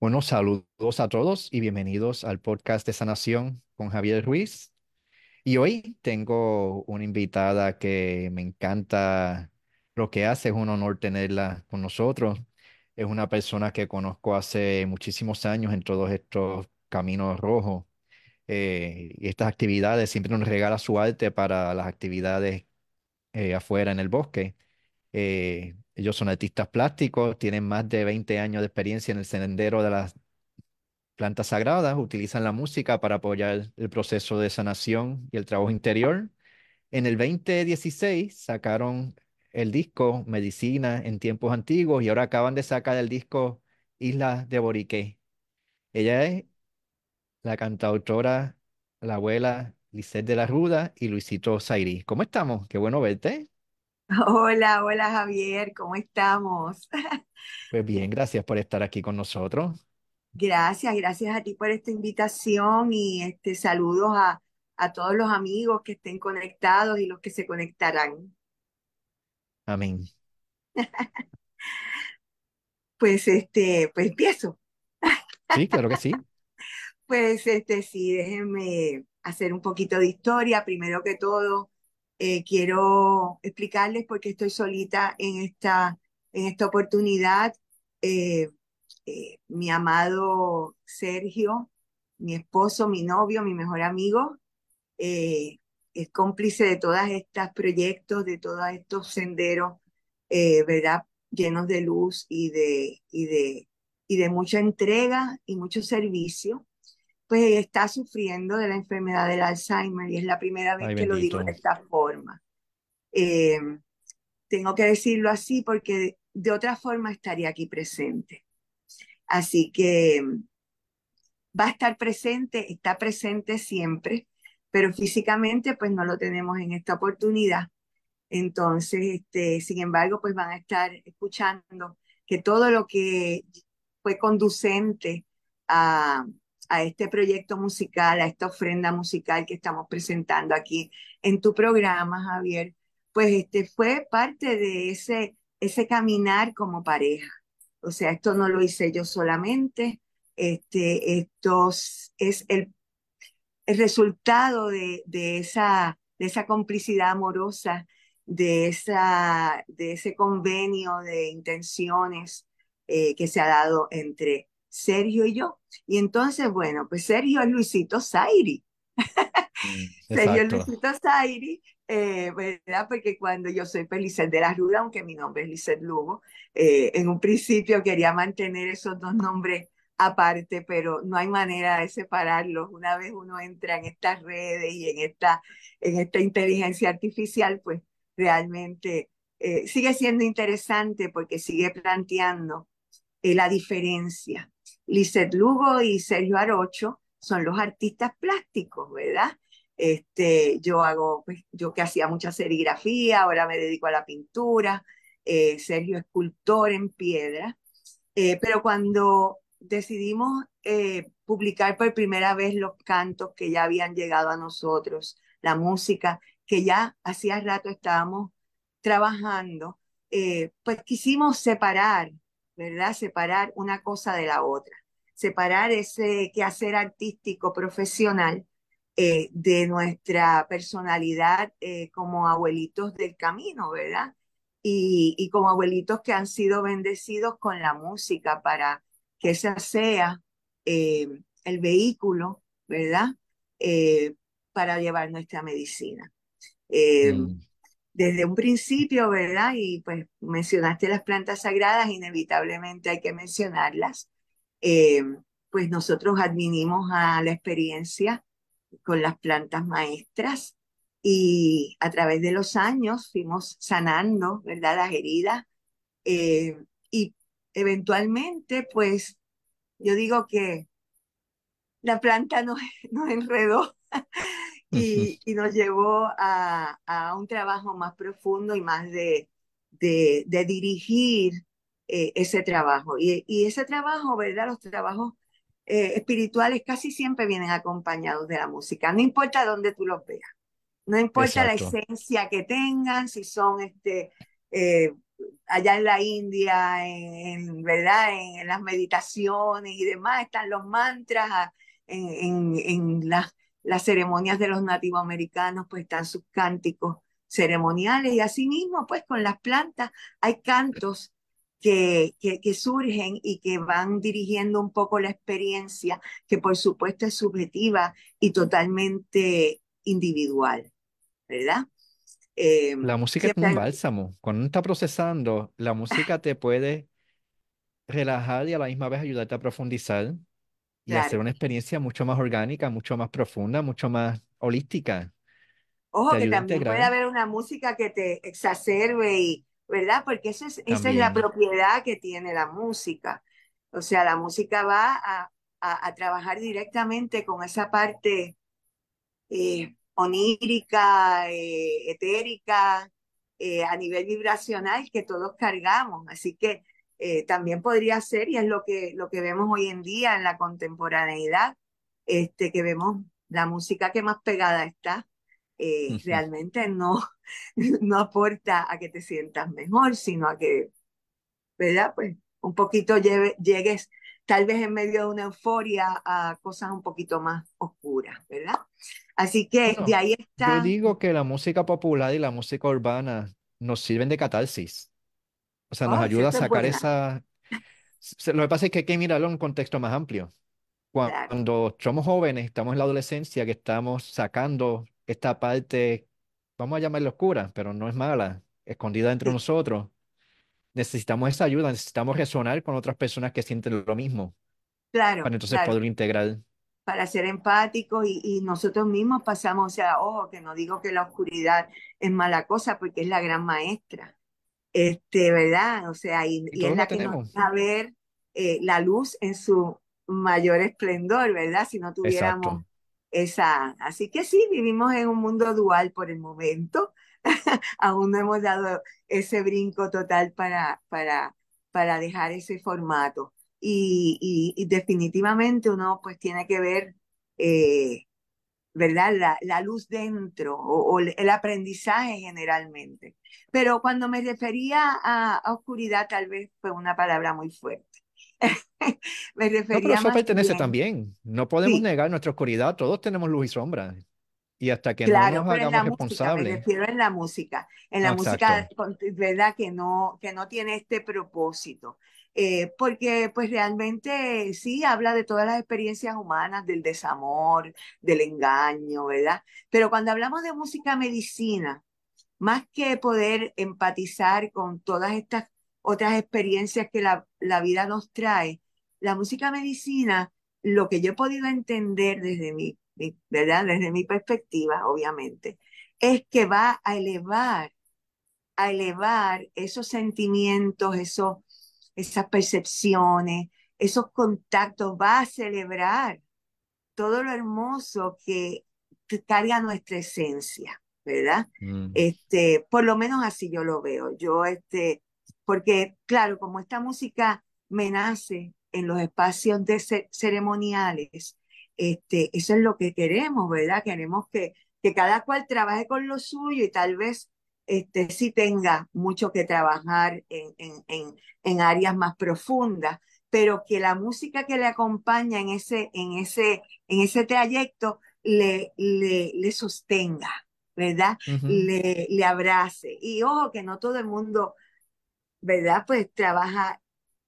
Bueno, saludos a todos y bienvenidos al podcast de Sanación con Javier Ruiz. Y hoy tengo una invitada que me encanta lo que hace, es un honor tenerla con nosotros. Es una persona que conozco hace muchísimos años en todos estos caminos rojos eh, y estas actividades. Siempre nos regala su arte para las actividades eh, afuera en el bosque. Eh, ellos son artistas plásticos, tienen más de 20 años de experiencia en el sendero de las plantas sagradas, utilizan la música para apoyar el proceso de sanación y el trabajo interior. En el 2016 sacaron el disco Medicina en tiempos antiguos y ahora acaban de sacar el disco Isla de Boriqué. Ella es la cantautora, la abuela Lisette de la Ruda y Luisito Zairi. ¿Cómo estamos? Qué bueno verte. Hola, hola Javier, ¿cómo estamos? Pues bien, gracias por estar aquí con nosotros. Gracias, gracias a ti por esta invitación y este saludos a, a todos los amigos que estén conectados y los que se conectarán. Amén. Pues este, pues empiezo. Sí, claro que sí. Pues este, sí, déjenme hacer un poquito de historia. Primero que todo, eh, quiero explicarles por qué estoy solita en esta, en esta oportunidad. Eh, eh, mi amado Sergio, mi esposo, mi novio, mi mejor amigo, es cómplice de todos estos proyectos, de todos estos senderos, ¿verdad? Llenos de luz y de, y de, y de mucha entrega y mucho servicio pues está sufriendo de la enfermedad del Alzheimer y es la primera vez Ay, que lo digo bendito. de esta forma. Eh, tengo que decirlo así porque de, de, otra forma estaría aquí presente. Así que va a estar presente, está presente siempre, pero físicamente pues no lo tenemos en esta oportunidad. Entonces, este, sin embargo, pues van a estar escuchando que todo lo que fue conducente a, a este proyecto musical, a esta ofrenda musical que estamos presentando aquí en tu programa, Javier, pues este fue parte de ese, ese caminar como pareja. O sea, esto no lo hice yo solamente, este, esto es el, el resultado de, de, esa, de esa complicidad amorosa, de, esa, de ese convenio de intenciones eh, que se ha dado entre Sergio y yo. Y entonces, bueno, pues Sergio es Luisito Zairi. Mm, Sergio es. Luisito Zairi, eh, ¿verdad? Porque cuando yo soy Felicet de la Ruda, aunque mi nombre es Lizeth Lugo, eh, en un principio quería mantener esos dos nombres aparte, pero no hay manera de separarlos. Una vez uno entra en estas redes y en esta, en esta inteligencia artificial, pues realmente eh, sigue siendo interesante porque sigue planteando eh, la diferencia. Lizeth Lugo y Sergio Arocho son los artistas plásticos, ¿verdad? Este, yo hago, pues, yo que hacía mucha serigrafía, ahora me dedico a la pintura, eh, Sergio escultor en piedra, eh, pero cuando decidimos eh, publicar por primera vez los cantos que ya habían llegado a nosotros, la música que ya hacía rato estábamos trabajando, pues quisimos separar, ¿verdad? Separar una cosa de la otra, separar ese quehacer artístico profesional eh, de nuestra personalidad eh, como abuelitos del camino, ¿verdad? Y, y, como abuelitos que han sido bendecidos con la música para que esa sea eh, el vehículo, ¿verdad? Eh, para llevar nuestra medicina. Eh, Mm, desde un principio, ¿verdad? Y pues mencionaste las plantas sagradas, inevitablemente hay que mencionarlas. Eh, pues nosotros advinimos a la experiencia con las plantas maestras y a través de los años fuimos sanando, ¿verdad? Las heridas eh, y eventualmente, pues yo digo que la planta nos, nos enredó y, y, nos llevó a, a, un trabajo más profundo y más de, de, de dirigir eh, ese trabajo. Y, y, ese trabajo, ¿verdad? Los trabajos eh, espirituales casi siempre vienen acompañados de la música, no importa dónde tú los veas, no importa exacto. la esencia que tengan, si son este, eh, allá en la India, en, ¿verdad? En, las meditaciones y demás, están los mantras, ah, en, en las, las ceremonias de los nativos americanos, pues están sus cánticos ceremoniales y asimismo, pues con las plantas hay cantos que, que, que, surgen y que van dirigiendo un poco la experiencia, que por supuesto es subjetiva y totalmente individual, ¿verdad? Eh, la música es como un bálsamo. Cuando uno está procesando, la música te puede relajar y a la misma vez ayudarte a profundizar y hacer una experiencia mucho más orgánica, mucho más profunda, mucho más holística. Ojo, que también puede haber una música que te exacerbe y, ¿verdad? Porque esa es, esa es la propiedad que tiene la música. O sea, la música va a, a, trabajar directamente con esa parte eh, onírica, eh, etérica, eh, a nivel vibracional que todos cargamos. Así que también podría ser, y es lo que, lo que vemos hoy en día en la contemporaneidad, este, que vemos la música que más pegada está, realmente no, no aporta a que te sientas mejor, sino a que, ¿verdad? Pues un poquito llegues tal vez en medio de una euforia a cosas un poquito más oscuras, ¿verdad? Así que de ahí está. Yo digo que la música popular y la música urbana nos sirven de catarsis. O sea, nos oh, ayuda a sacar esa... Lo que pasa es que hay que mirarlo en un contexto más amplio. Cuando somos jóvenes, estamos en la adolescencia, que estamos sacando esta parte, vamos a llamarla oscura, pero no es mala, escondida entre nosotros necesitamos esa ayuda, necesitamos resonar con otras personas que sienten lo mismo. Claro. Para entonces poder integrar. Para ser empáticos y, y, nosotros mismos pasamos, o sea, ojo, que no digo que la oscuridad es mala cosa porque es la gran maestra. Este, ¿verdad? O sea, y, y, es la que nos a ver eh, la luz en su mayor esplendor, ¿verdad? Si no tuviéramos esa. Así que sí, vivimos en un mundo dual por el momento, aún no hemos dado ese brinco total para, para, para dejar ese formato. Y, y, definitivamente uno pues tiene que ver, eh, ¿verdad? La, la, luz dentro o, el aprendizaje generalmente. Pero cuando me refería a, oscuridad, tal vez fue una palabra muy fuerte. me refería no, pero eso pertenece también. No podemos negar nuestra oscuridad. Todos tenemos luz y sombra. Y hasta que no nos hagamos responsables. Me refiero en la música, en la música, ¿verdad? Que no, que no tiene este propósito. Eh, porque pues realmente sí habla de todas las experiencias humanas, del desamor, del engaño, ¿verdad? Pero cuando hablamos de música medicina, más que poder empatizar con todas estas otras experiencias que la, la vida nos trae, la música medicina, lo que yo he podido entender desde mi ¿verdad? Desde mi perspectiva, obviamente, es que va a elevar, a elevar esos sentimientos, esos, esas percepciones, esos contactos, va a celebrar todo lo hermoso que carga nuestra esencia, ¿verdad? Mm. Este, por lo menos así yo lo veo. Yo, este, porque claro, como esta música me nace en los espacios de ceremoniales, este, eso es lo que queremos, ¿verdad? Queremos que, que cada cual trabaje con lo suyo y tal vez este, sí tenga mucho que trabajar en, en, en, áreas más profundas, pero que la música que le acompaña en ese, en ese, en ese trayecto le, le, le sostenga, ¿verdad? le, le abrace. Y ojo, que no todo el mundo, ¿verdad? Pues trabaja,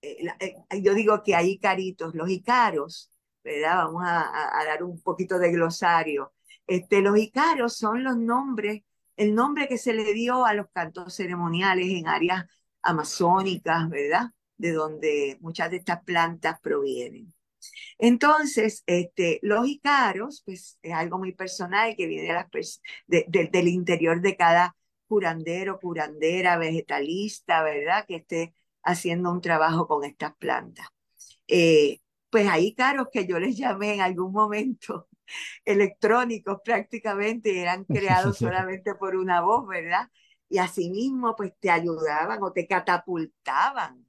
eh, eh, yo digo que hay caritos, los icaros, ¿verdad? Vamos a, dar un poquito de glosario. Este, los icaros son los nombres, el nombre que se le dio a los cantos ceremoniales en áreas amazónicas, ¿verdad? De donde muchas de estas plantas provienen. Entonces, este, los icaros, pues es algo muy personal que viene de las del interior de cada curandero, curandera, vegetalista, ¿verdad? Que esté haciendo un trabajo con estas plantas. Eh, pues hay caros que yo les llamé en algún momento electrónicos prácticamente, eran creados solamente por una voz, ¿verdad? Y asimismo, pues te ayudaban o te catapultaban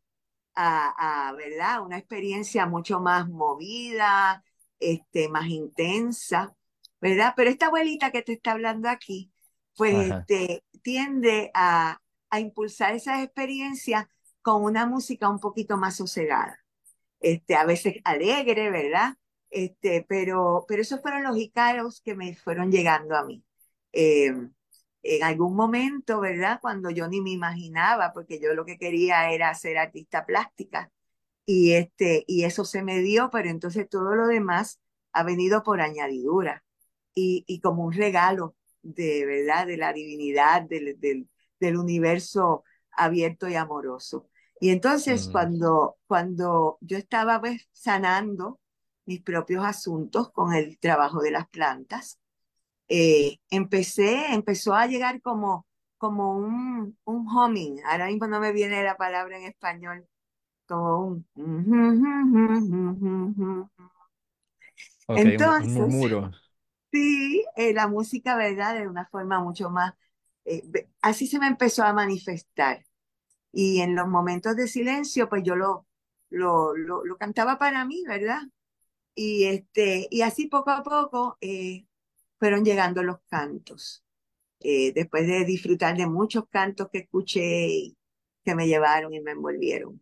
a, a ¿verdad? Una experiencia mucho más movida, este, más intensa, ¿verdad? Pero esta abuelita que te está hablando aquí, pues este, tiende a, a impulsar esas experiencias con una música un poquito más sosegada. Este, a veces alegre, ¿verdad? Este, pero, pero esos fueron los icaros que me fueron llegando a mí. Eh, en algún momento, ¿verdad? Cuando yo ni me imaginaba, porque yo lo que quería era ser artista plástica. Y, este, y eso se me dio, pero entonces todo lo demás ha venido por añadidura y, y como un regalo de verdad, de la divinidad, del, del, del universo abierto y amoroso. Y entonces Mm, cuando, cuando yo estaba pues, sanando mis propios asuntos con el trabajo de las plantas, eh, empecé, empezó a llegar como, como un, un humming, ahora mismo no me viene la palabra en español, como un... ok, un, un Entonces, murmuro. Sí, eh, la música, ¿verdad? De una forma mucho más, eh, así se me empezó a manifestar. Y en los momentos de silencio, pues yo lo, lo, lo, lo cantaba para mí, ¿verdad? Y, este, y así poco a poco eh, fueron llegando los cantos. Después de disfrutar de muchos cantos que escuché y que me llevaron y me envolvieron.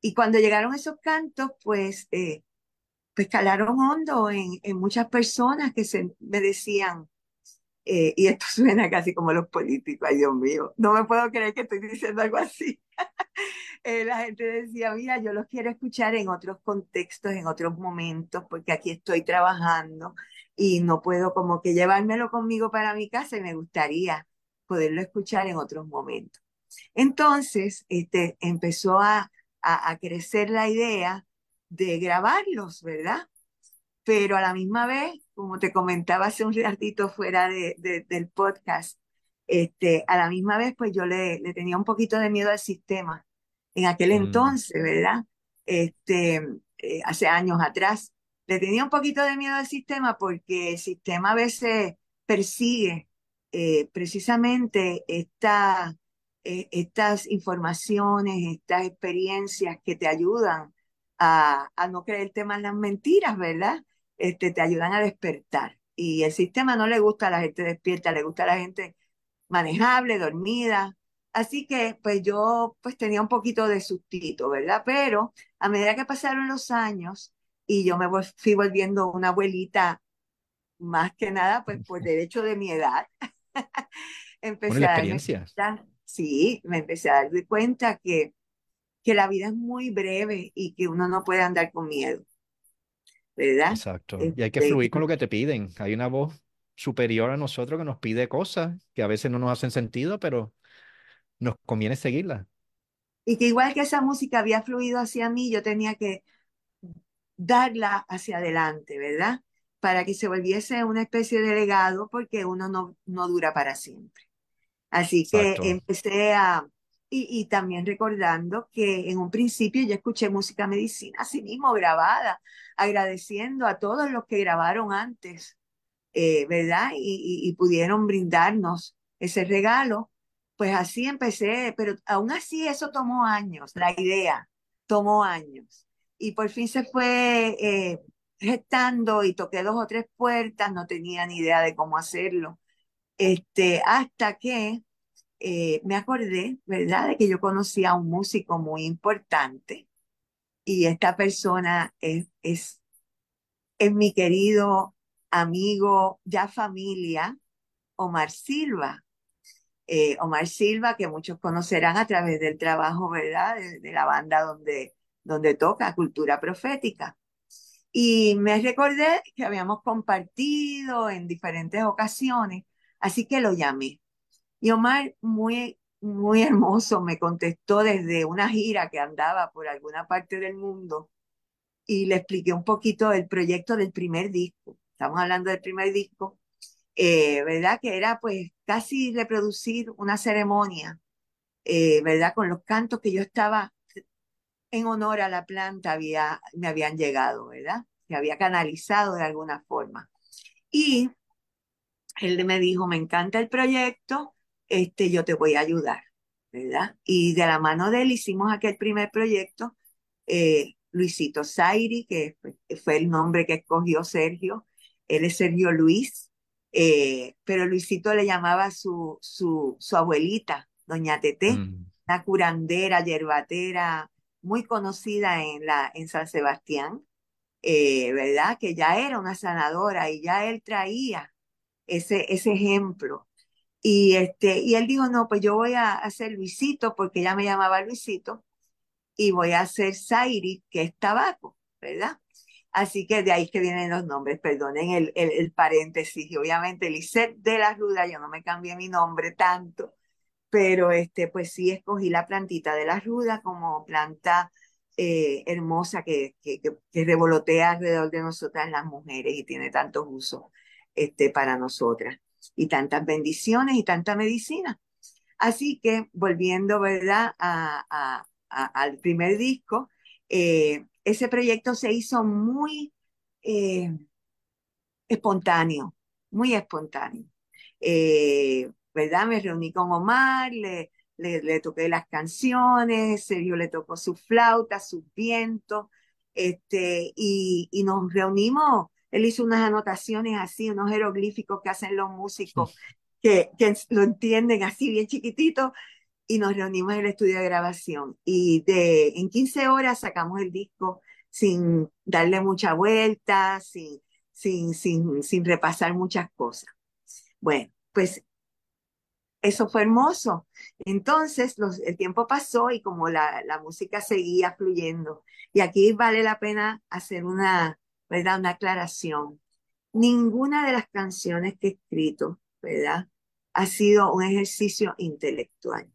Y cuando llegaron esos cantos, pues, pues calaron hondo en, muchas personas que se, me decían, eh, y esto suena casi como los políticos, ay Dios mío, no me puedo creer que estoy diciendo algo así. Eh, la gente decía, mira, yo los quiero escuchar en otros contextos, en otros momentos, porque aquí estoy trabajando y no puedo como que llevármelo conmigo para mi casa y me gustaría poderlo escuchar en otros momentos. Entonces, este, empezó a, a, a crecer la idea de grabarlos, ¿verdad? Pero a la misma vez, como te comentaba hace un ratito fuera de, de- del podcast, este, a la misma vez, pues yo le, le tenía un poquito de miedo al sistema en aquel Mm, entonces, ¿verdad? Este, eh, hace años atrás, le tenía un poquito de miedo al sistema porque el sistema a veces persigue eh, precisamente esta, eh, estas informaciones, estas experiencias que te ayudan a, a no creerte más las mentiras, ¿verdad? Este, te ayudan a despertar. Y el sistema no le gusta a la gente despierta, le gusta a la gente manejable, dormida. Así que pues yo pues tenía un poquito de sustito, ¿verdad? Pero a medida que pasaron los años y yo me fui volviendo una abuelita más que nada pues por derecho de mi edad, bueno, empecé la a darme cuenta, sí, me empecé a darme cuenta que, que la vida es muy breve y que uno no puede andar con miedo, ¿verdad? Exacto. Y hay que Este, fluir con lo que te piden. Hay una voz superior a nosotros que nos pide cosas que a veces no nos hacen sentido, pero nos conviene seguirla. y que igual que esa música había fluido hacia mí, yo tenía que darla hacia adelante, ¿verdad? Para que se volviese una especie de legado, porque uno no, no dura para siempre. Así que Exacto. empecé a, y, también recordando que en un principio yo escuché música medicina, así mismo grabada, agradeciendo a todos los que grabaron antes, eh, ¿verdad? Y, y, y pudieron brindarnos ese regalo. Pues así empecé, pero aún así eso tomó años, la idea tomó años. Y por fin se fue eh, gestando y toqué dos o tres puertas, no tenía ni idea de cómo hacerlo. Este, hasta que eh, me acordé, ¿verdad?, de que yo conocía a un músico muy importante y esta persona es, es, es mi querido amigo, ya familia, Omar Silva. Eh, Omar Silva, que muchos conocerán a través del trabajo, ¿verdad?, de, de la banda donde, donde toca Cultura Profética. Y me recordé que habíamos compartido en diferentes ocasiones, así que lo llamé. Y Omar, muy, muy hermoso, me contestó desde una gira que andaba por alguna parte del mundo y le expliqué un poquito el proyecto del primer disco. Estamos hablando del primer disco, eh, ¿verdad? Que era pues casi reproducir una ceremonia, eh, ¿verdad? Con los cantos que yo estaba en honor a la planta había, me habían llegado, ¿verdad? Que había canalizado de alguna forma. Y él me dijo, me encanta el proyecto, este, yo te voy a ayudar, ¿verdad? Y de la mano de él hicimos aquel primer proyecto, eh, Luisito Zairi, que fue el nombre que escogió Sergio, él es Sergio Luis, eh, pero Luisito le llamaba su, su, su abuelita, Doña Tete, Mm. una curandera, yerbatera, muy conocida en, la, en San Sebastián, eh, ¿verdad? Que ya era una sanadora y ya él traía ese, ese ejemplo. Y, este, y él dijo, no, pues yo voy a hacer Luisito, porque ella me llamaba Luisito, y voy a hacer Zairi, que es tabaco, ¿verdad? Así que de ahí que vienen los nombres, perdonen el, el, paréntesis. Y obviamente Lisette de la Ruda, yo no me cambié mi nombre tanto, pero este, pues sí escogí la plantita de la Ruda como planta eh, hermosa que, que, que, revolotea alrededor de nosotras las mujeres y tiene tantos usos este, para nosotras y tantas bendiciones y tanta medicina. Así que volviendo, ¿verdad? A, a, a, al primer disco, eh, ese proyecto se hizo muy eh, espontáneo, muy espontáneo. Eh, ¿Verdad? Me reuní con Omar, le, le, le, toqué las canciones, Sergio le tocó su flauta, sus vientos, este, y, y nos reunimos. Él hizo unas anotaciones así, unos jeroglíficos que hacen los músicos, que, que lo entienden así bien chiquitito, y nos reunimos en el estudio de grabación. Y de, en 15 horas sacamos el disco sin darle mucha vuelta, sin, sin, sin, sin repasar muchas cosas. Bueno, pues eso fue hermoso. Entonces, los, el tiempo pasó y como la, la, música seguía fluyendo, y aquí vale la pena hacer una, ¿verdad? Una aclaración. Ninguna de las canciones que he escrito, ¿verdad? Ha sido un ejercicio intelectual.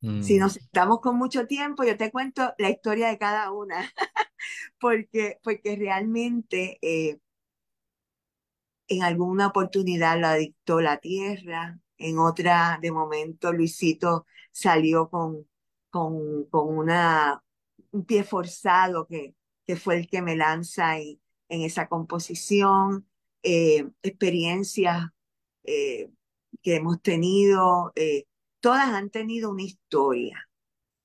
Mm. Si nos estamos con mucho tiempo, yo te cuento la historia de cada una, porque, porque realmente eh, en alguna oportunidad la dictó la tierra, en otra, de momento, Luisito salió con, con, con una, un pie forzado que, que fue el que me lanza en, en esa composición, eh, experiencias eh, que hemos tenido, eh, todas han tenido una historia.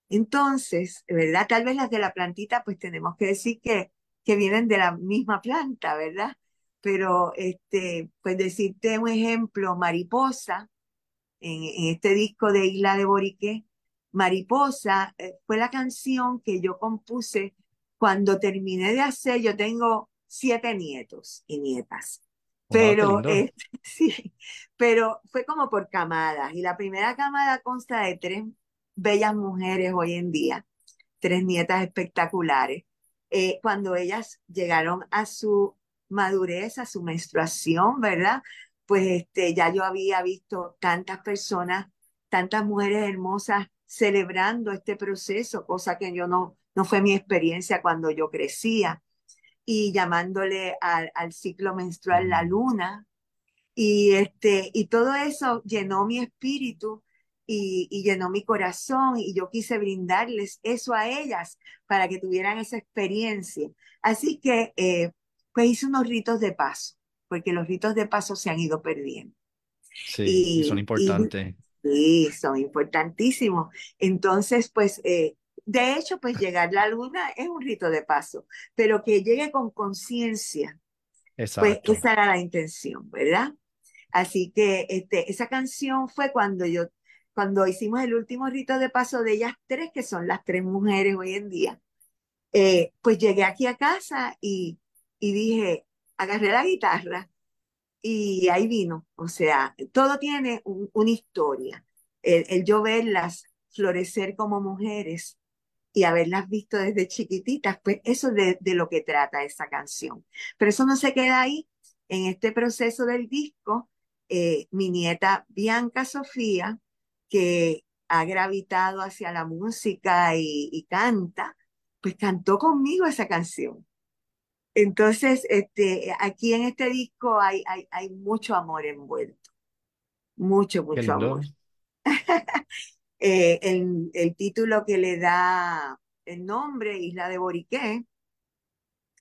Entonces, ¿verdad? Tal vez las de la plantita, pues tenemos que decir que, que vienen de la misma planta, ¿verdad? Pero, este, pues decirte un ejemplo, mariposa, en, este disco de Isla de Borique, Mariposa eh, fue la canción que yo compuse cuando terminé de hacer, yo tengo siete nietos y nietas. Pero, eh, sí, pero fue como por camadas. Y la primera camada consta de tres bellas mujeres hoy en día, tres nietas espectaculares. Eh, cuando ellas llegaron a su madurez, a su menstruación, ¿verdad? Pues este, ya yo había visto tantas personas, tantas mujeres hermosas celebrando este proceso, cosa que yo no, no fue mi experiencia cuando yo crecía y llamándole al, al ciclo menstrual la luna. Y, este, y todo eso llenó mi espíritu y, y, llenó mi corazón y yo quise brindarles eso a ellas para que tuvieran esa experiencia. Así que, eh, pues hice unos ritos de paso, porque los ritos de paso se han ido perdiendo. Sí, y, y son importantes. Sí, son importantísimos. Entonces, pues eh, de hecho, pues llegar la luna es un rito de paso, pero que llegue con conciencia, pues esa era la intención, ¿verdad? Así que este, esa canción fue cuando yo, cuando hicimos el último rito de paso de ellas tres, que son las tres mujeres hoy en día, eh, pues llegué aquí a casa y, y dije, agarré la guitarra y ahí vino, o sea, todo tiene un, una historia. El, el yo verlas florecer como mujeres, y haberlas visto desde chiquititas, pues eso de, de, lo que trata esa canción. Pero eso no se queda ahí. En este proceso del disco, eh, mi nieta Bianca Sofía, que ha gravitado hacia la música y, y, canta, pues cantó conmigo esa canción. Entonces, este, aquí en este disco hay, hay, hay mucho amor envuelto. Mucho, mucho amor. Eh, el, título que le da el nombre, Isla de Boriqué,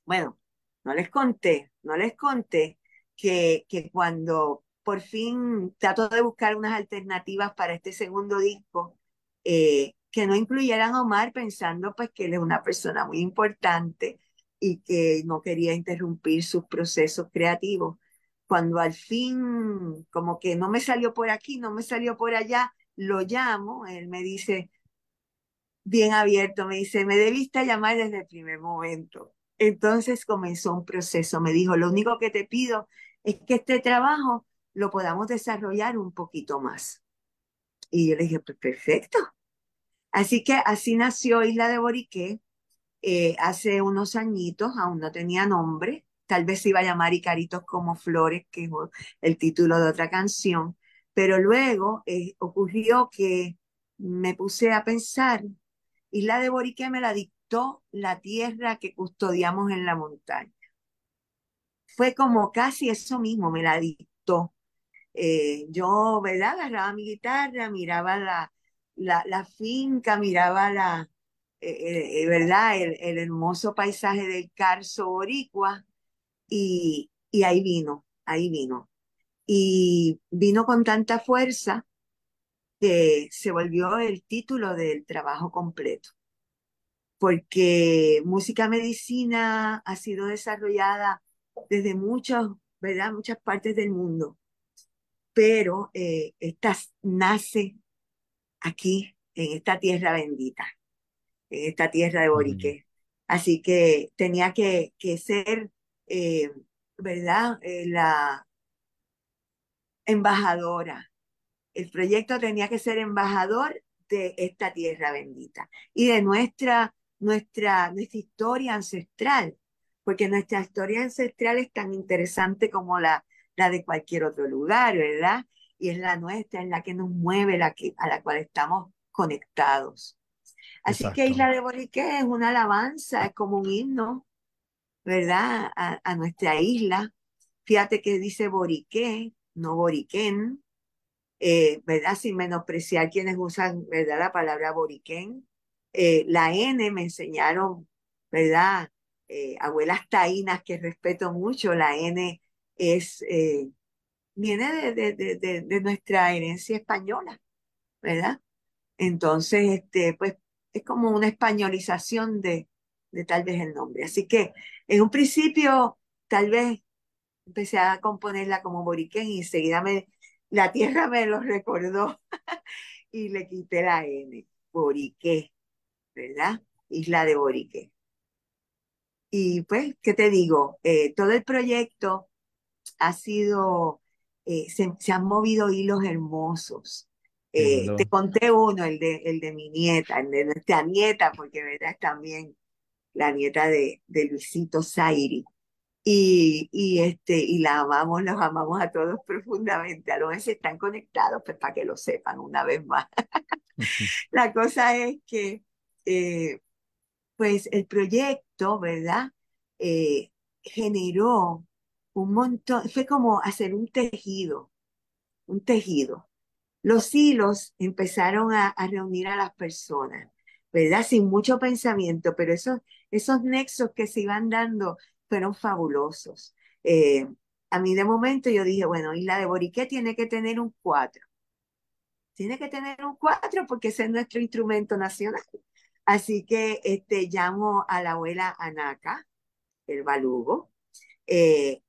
bueno, no les conté, no les conté que, que cuando por fin trato de buscar unas alternativas para este segundo disco, eh, que no incluyeran a Omar pensando pues que él es una persona muy importante y que no quería interrumpir sus procesos creativos. Cuando al fin como que no me salió por aquí, no me salió por allá, lo llamo, él me dice, bien abierto, me dice, me debiste llamar desde el primer momento. Entonces comenzó un proceso, me dijo, lo único que te pido es que este trabajo lo podamos desarrollar un poquito más. Y yo le dije, pues perfecto. Así que así nació Isla de Boriqué. Eh, hace unos añitos, aún no tenía nombre, tal vez se iba a llamar Icaritos como Flores, que es el título de otra canción, pero luego eh, ocurrió que me puse a pensar, Isla de Boriqué me la dictó la tierra que custodiamos en la montaña. Fue como casi eso mismo, me la dictó. Eh, yo, ¿verdad? Agarraba mi guitarra, miraba la, la, finca, miraba la, eh, ¿verdad? El, hermoso paisaje del Carso Boricua y, y ahí vino, ahí vino. Y vino con tanta fuerza que se volvió el título del trabajo completo. Porque música medicina ha sido desarrollada desde muchos, ¿verdad? muchas partes del mundo pero eh, esta nace aquí, en esta tierra bendita, en esta tierra de Borique. Así que tenía que, que ser, eh, ¿verdad? Eh, la embajadora. El proyecto tenía que ser embajador de esta tierra bendita y de nuestra, nuestra, nuestra historia ancestral, porque nuestra historia ancestral es tan interesante como la, la de cualquier otro lugar, ¿verdad? Y es la nuestra, es la que nos mueve, la que, a la cual estamos conectados. Así que Isla de Boriqué es una alabanza, es como un himno, ¿verdad? A, nuestra isla. Fíjate que dice Boriqué, no Boriquén, eh, ¿verdad? Sin menospreciar quienes usan, ¿verdad? La palabra Boriquén. Eh, la N me enseñaron, ¿verdad? Eh, abuelas taínas que respeto mucho, la N es, eh, viene de, nuestra herencia española, ¿verdad? Entonces, este, pues es como una españolización de, de tal vez el nombre. Así que en un principio, tal vez empecé a componerla como Boriquén y enseguida me, la tierra me lo recordó y le quité la N, Boriqué, ¿verdad? Isla de Boriqué. Y pues, ¿qué te digo? Eh, todo el proyecto ha sido, eh, se, han movido hilos hermosos. Eh, te conté uno, el de, el de mi nieta, el de nuestra nieta, porque verdad es también la nieta de, de Luisito Zairi. Y, y, este, y la amamos, los amamos a todos profundamente. A los que están conectados, pues para que lo sepan una vez más. la cosa es que, eh, pues el proyecto, ¿verdad? generó un montón, fue como hacer un tejido, un tejido. Los hilos empezaron a, reunir a las personas, ¿verdad? Sin mucho pensamiento, pero esos, esos nexos que se iban dando fueron fabulosos. Eh, a mí de momento yo dije, bueno, Isla de Boriqué tiene que tener un cuatro. Tiene que tener un cuatro porque ese es nuestro instrumento nacional. Así que este, llamo a la abuela Anaca, el balugo, eh,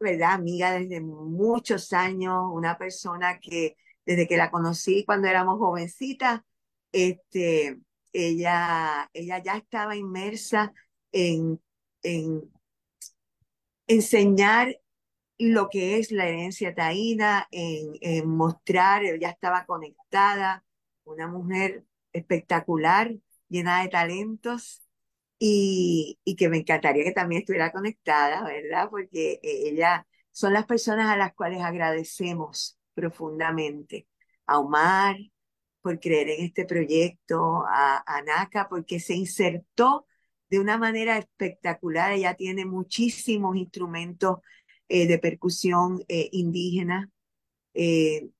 ¿verdad? Amiga desde muchos años, una persona que desde que la conocí cuando éramos jovencitas, este, ella, ella ya estaba inmersa en enseñar lo que es la herencia taína, en, mostrar, ya estaba conectada, una mujer espectacular, llena de talentos, y, que me encantaría que también estuviera conectada, ¿verdad? Porque eh, ella son las personas a las cuales agradecemos profundamente. A Omar por creer en este proyecto, a, a NACA porque se insertó de una manera espectacular. Ella tiene muchísimos instrumentos eh, de percusión eh, indígena,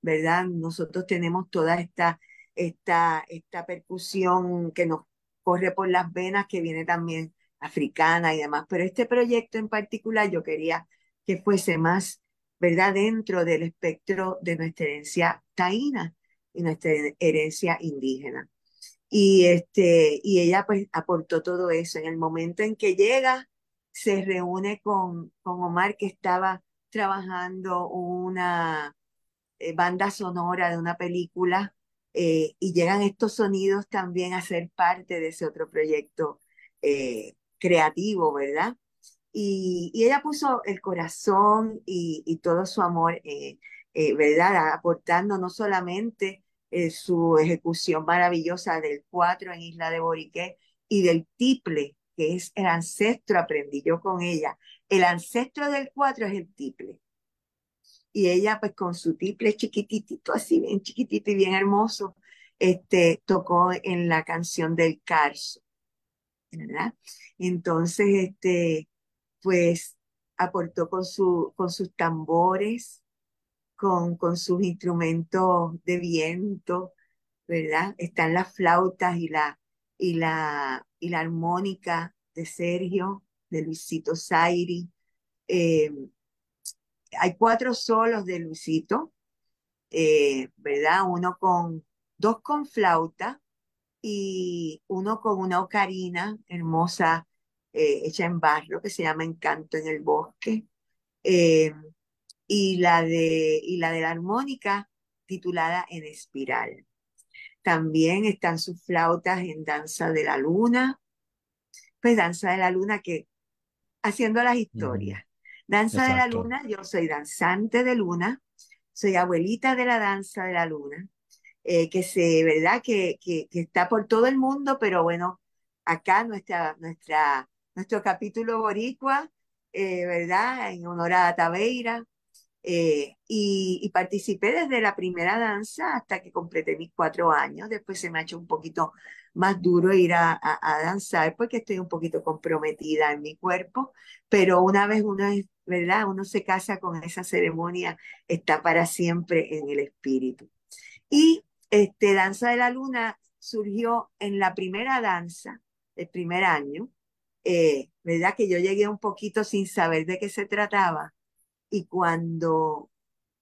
¿verdad? Nosotros tenemos toda esta, esta, esta percusión que nos corre por las venas, que viene también africana y demás. Pero este proyecto en particular yo quería que fuese más, ¿verdad?, dentro del espectro de nuestra herencia taína y nuestra herencia indígena. Y, este, y ella pues aportó todo eso. En el momento en que llega, se reúne con, con Omar, que estaba trabajando una eh, banda sonora de una película eh, y llegan estos sonidos también a ser parte de ese otro proyecto eh, creativo, ¿verdad? Y, ella puso el corazón y, todo su amor, ¿verdad? Aportando no solamente su ejecución maravillosa del cuatro en Isla de Boriqué y del tiple, que es el ancestro, aprendí yo con ella. El ancestro del cuatro es el tiple y ella pues con su tiple chiquitito, así bien chiquitito y bien hermoso, este, tocó en la canción del Carso. Entonces, este, pues aportó con, su, con sus tambores, con, con sus instrumentos de viento, ¿verdad? Están las flautas y la, y la, y la armónica de Sergio, de Luisito Zairi. Eh, hay cuatro solos de Luisito, eh, ¿verdad? Uno con, dos con flauta y uno con una ocarina hermosa eh, hecha en barro que se llama Encanto en el Bosque. Eh, y, la de, y la de la armónica titulada En Espiral. También están sus flautas en Danza de la Luna, pues Danza de la Luna que haciendo las historias. Danza de la Luna, yo soy danzante de luna, soy abuelita de la danza de la luna, eh, que se, ¿verdad? Que, que, está por todo el mundo, pero bueno, acá nuestra, nuestra, nuestro capítulo boricua, eh, ¿verdad? En honor a Tabeira, eh, y, participé desde la primera danza hasta que completé mis cuatro años. Después se me ha hecho un poquito más duro ir a, danzar porque estoy un poquito comprometida en mi cuerpo, pero una vez uno es, ¿verdad? Uno se casa con esa ceremonia, está para siempre en el espíritu. Y este, Danza de la Luna surgió en la primera danza del primer año, eh, ¿verdad? Que yo llegué un poquito sin saber de qué se trataba y cuando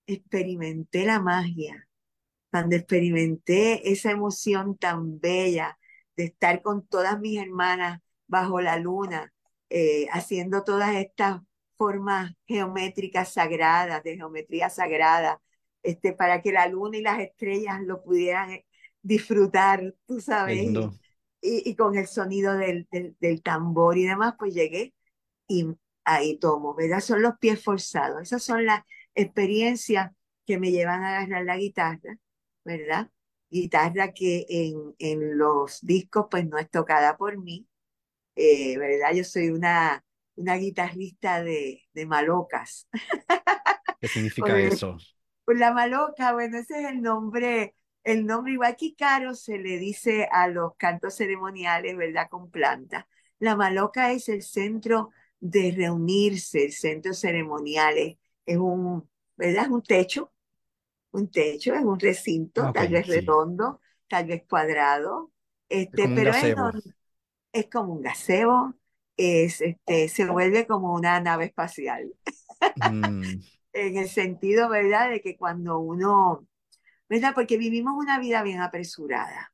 experimenté la magia, cuando experimenté esa emoción tan bella de estar con todas mis hermanas bajo la luna, eh, haciendo todas estas formas geométricas sagradas, de geometría sagrada, este, para que la luna y las estrellas lo pudieran eh, disfrutar, tú sabes, y, y, con el sonido del, del, del, tambor y demás, pues llegué y ahí tomo, ¿verdad? Son los pies forzados. Esas son las experiencias que me llevan a agarrar la guitarra, ¿verdad? Guitarra que en, en los discos pues no es tocada por mí, eh, ¿verdad? Yo soy una, una guitarrista de, de malocas. ¿Qué significa eso? Pues la maloca, bueno, ese es el nombre, el nombre igual que caro se le dice a los cantos ceremoniales, ¿verdad? Con planta. La maloca es el centro de reunirse, el centro ceremonial es, un, ¿verdad? Es un techo, un techo, es un recinto, tal vez redondo, tal vez cuadrado, este, pero es, es, como un gazebo, es, este, se vuelve como una nave espacial. Mm. en el sentido, ¿verdad?, de que cuando uno, ¿verdad? Porque vivimos una vida bien apresurada.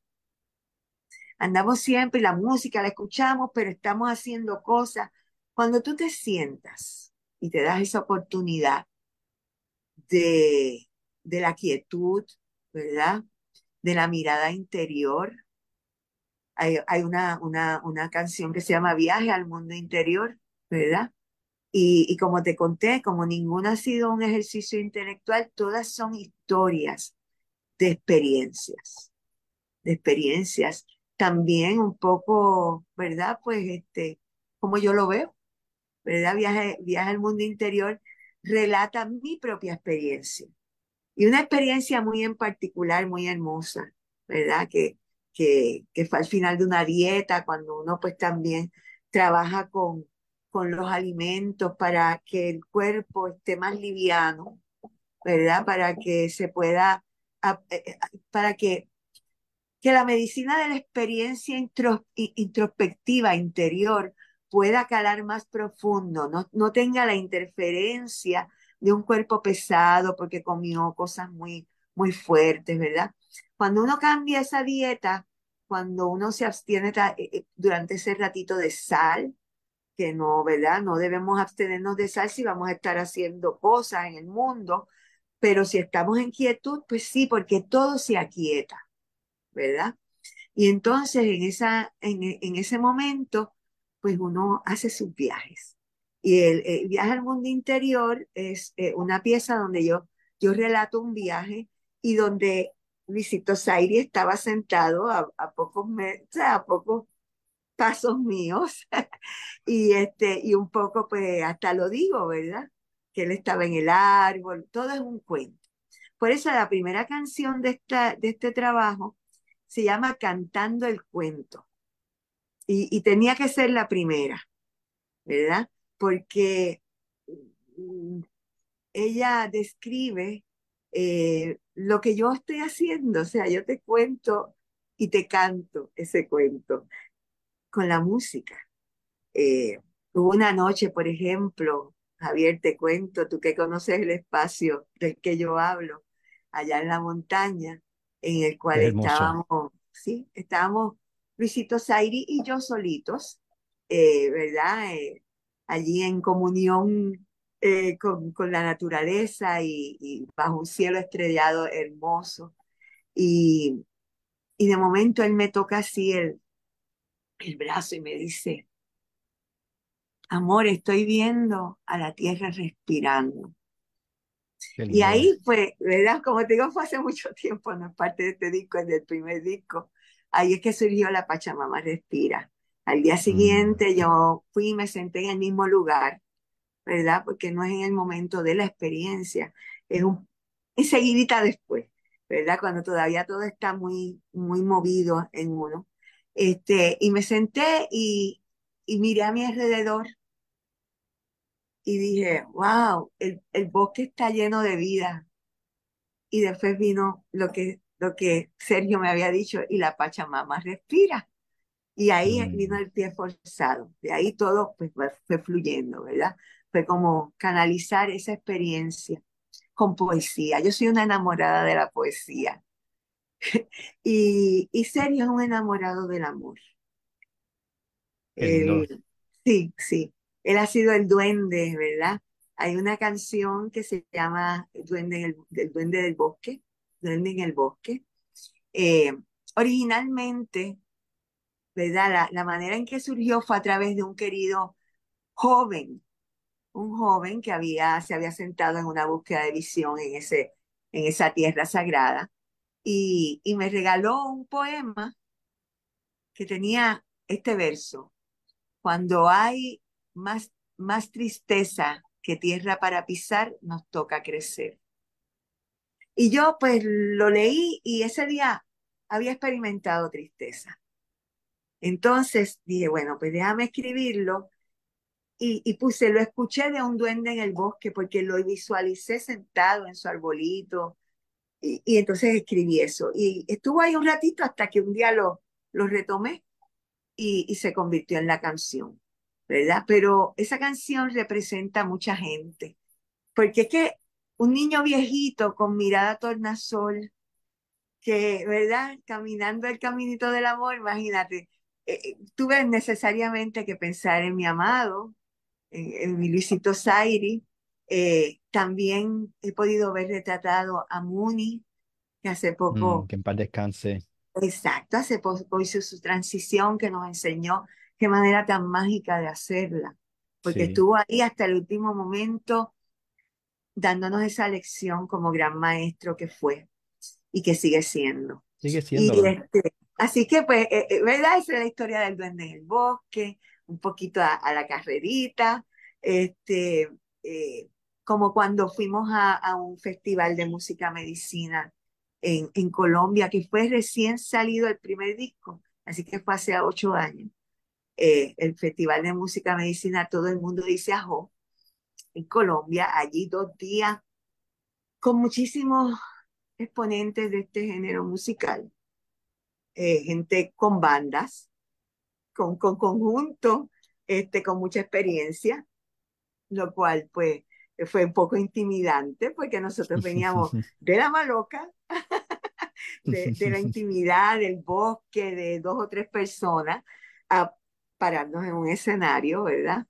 Andamos siempre, la música la escuchamos, pero estamos haciendo cosas cuando tú te sientas y te das esa oportunidad de, de la quietud, ¿verdad? De la mirada interior. Hay, hay una, una, una, canción que se llama Viaje al Mundo Interior, ¿verdad? Y, y como te conté, como ninguna ha sido un ejercicio intelectual, todas son historias de experiencias, de experiencias. También un poco, ¿verdad? Pues este, como yo lo veo, ¿verdad? Viaje, viaje al mundo interior, relata mi propia experiencia. Y una experiencia muy en particular, muy hermosa, ¿verdad? Que, que, que fue al final de una dieta, cuando uno pues también trabaja con, con los alimentos para que el cuerpo esté más liviano, ¿verdad? Para que se pueda, eh, eh, para que, que la medicina de la experiencia introspectiva interior pueda calar más profundo, no, no tenga la interferencia de un cuerpo pesado porque comió cosas muy, muy fuertes, ¿verdad? Cuando uno cambia esa dieta, cuando uno se abstiene eh, eh, durante ese ratito de sal, que no, ¿verdad? No debemos abstenernos de sal si vamos a estar haciendo cosas en el mundo, pero si estamos en quietud, pues sí, porque todo se aquieta. ¿verdad? Y entonces en, esa, en, en ese momento, pues uno hace sus viajes. Y el, viaje al mundo interior es eh, una pieza donde yo, yo relato un viaje y donde Luisito Zairi estaba sentado a, pocos, a pocos pasos míos y, este, y un poco, pues hasta lo digo, ¿verdad? Que él estaba en el árbol, todo es un cuento. Por eso la primera canción de, esta, de este trabajo se llama Cantando el cuento. Y, y tenía que ser la primera, ¿verdad? Porque mm, ella describe eh, lo que yo estoy haciendo, o sea, yo te cuento y te canto ese cuento con la música. Eh, hubo una noche, por ejemplo, Javier, te cuento, tú que conoces el espacio del que yo hablo, allá en la montaña, en el cual estábamos, sí, estábamos Luisito Zairi y yo solitos, eh, ¿verdad? Eh, allí en comunión con, con, la naturaleza y, y, bajo un cielo estrellado hermoso. Y, y de momento él me toca así el, el brazo y me dice, amor, estoy viendo a la tierra respirando. Y ahí fue, ¿verdad? Como te digo, fue hace mucho tiempo, no es parte de este disco, es del primer disco. Ahí es que surgió la Pachamama Respira. Al día siguiente mm. yo fui y me senté en el mismo lugar, ¿verdad? Porque no es en el momento de la experiencia, es un enseguidita después, ¿verdad? Cuando todavía todo está muy, muy movido en uno. Este, y me senté y, y miré a mi alrededor y dije, wow, el, el, bosque está lleno de vida. Y después vino lo que, lo que Sergio me había dicho, y la Pachamama respira. Y ahí vino mm. el pie forzado. De ahí todo pues, fue fluyendo, ¿verdad? Fue como canalizar esa experiencia con poesía. Yo soy una enamorada de la poesía. y, y Sergio es un enamorado del amor. sí, sí. Él ha sido el duende, ¿verdad? Hay una canción que se llama Duende, el, Duende del Bosque, Duende en el Bosque. Eh, originalmente, ¿verdad? La, la, manera en que surgió fue a través de un querido joven, un joven que había, se había sentado en una búsqueda de visión en, ese, en esa tierra sagrada y, y me regaló un poema que tenía este verso. Cuando hay más, más tristeza que tierra para pisar, nos toca crecer. Y yo pues lo leí y ese día había experimentado tristeza. Entonces dije, bueno, pues déjame escribirlo y, y, puse, lo escuché de un duende en el bosque porque lo visualicé sentado en su arbolito, y, entonces escribí eso. Y estuvo ahí un ratito hasta que un día lo, lo retomé y, y se convirtió en la canción, ¿verdad? Pero esa canción representa a mucha gente, porque es que un niño viejito con mirada tornasol, que, ¿verdad? Caminando el caminito del amor, imagínate, eh, eh, tuve necesariamente que pensar en mi amado, en, en mi Luisito Zairi, eh, también he podido ver retratado a Muni, que hace poco... Mm, que en paz descanse. Exacto, hace poco hizo su transición que nos enseñó qué manera tan mágica de hacerla, porque estuvo ahí hasta el último momento dándonos esa lección como gran maestro que fue y que sigue siendo. Sigue siendo. Este, así que, pues, eh, eh, ¿verdad? Esa es la historia del duende en el bosque, un poquito a, a la carrerita, este, eh, como cuando fuimos a, a, un festival de música medicina en, en, Colombia, que fue recién salido el primer disco, así que fue hace ocho años. Eh, el Festival de Música Medicina, todo el mundo dice ajo, en Colombia, allí dos días, con muchísimos exponentes de este género musical, eh, gente con bandas, con, con conjunto, este, con mucha experiencia, lo cual pues fue un poco intimidante porque nosotros veníamos de la maloca, de, de, la intimidad, del bosque, de dos o tres personas, a pararnos en un escenario, ¿verdad?